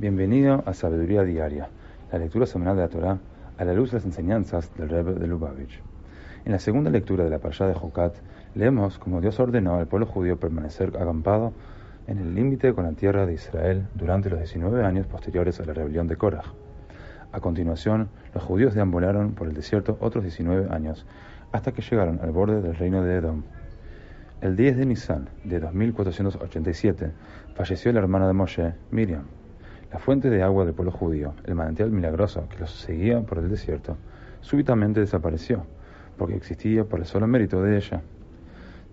Bienvenido a Sabiduría Diaria, la lectura semanal de la Torá a la luz de las enseñanzas del Rebbe de Lubavitch. En la segunda lectura de la Parashá de Jocat, leemos cómo Dios ordenó al pueblo judío permanecer acampado en el límite con la tierra de Israel durante los 19 años posteriores a la rebelión de Korah. A continuación, los judíos deambularon por el desierto otros 19 años, hasta que llegaron al borde del reino de Edom. El 10 de Nisan de 2487 falleció la hermana de Moshe, Miriam. La fuente de agua del pueblo judío, el manantial milagroso que los seguía por el desierto, súbitamente desapareció, porque existía por el solo mérito de ella.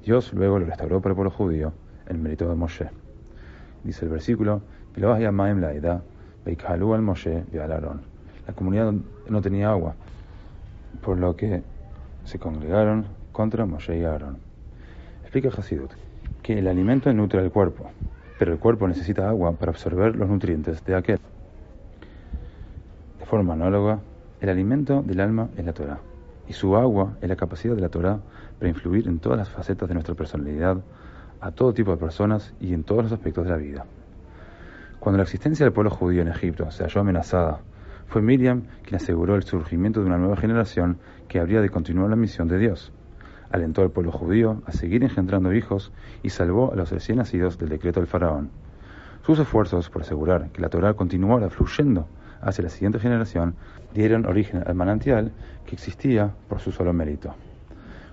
Dios luego lo restauró para el pueblo judío, el mérito de Moshe. Dice el versículo, la al Moshe La comunidad no tenía agua, por lo que se congregaron contra Moshe y Aarón. Explica Hasidut que el alimento nutre al cuerpo, pero el cuerpo necesita agua para absorber los nutrientes de aquel. De forma análoga, el alimento del alma es la Torah, y su agua es la capacidad de la Torah para influir en todas las facetas de nuestra personalidad, a todo tipo de personas y en todos los aspectos de la vida. Cuando la existencia del pueblo judío en Egipto se halló amenazada, fue Miriam quien aseguró el surgimiento de una nueva generación que habría de continuar la misión de Dios alentó al pueblo judío a seguir engendrando hijos y salvó a los recién nacidos del decreto del faraón. Sus esfuerzos por asegurar que la Torah continuara fluyendo hacia la siguiente generación dieron origen al manantial que existía por su solo mérito.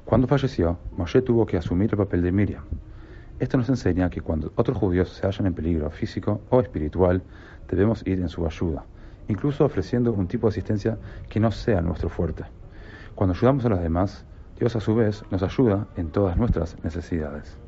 Cuando falleció, Moshe tuvo que asumir el papel de Miriam. Esto nos enseña que cuando otros judíos se hallan en peligro físico o espiritual, debemos ir en su ayuda, incluso ofreciendo un tipo de asistencia que no sea nuestro fuerte. Cuando ayudamos a los demás, Dios a su vez nos ayuda en todas nuestras necesidades.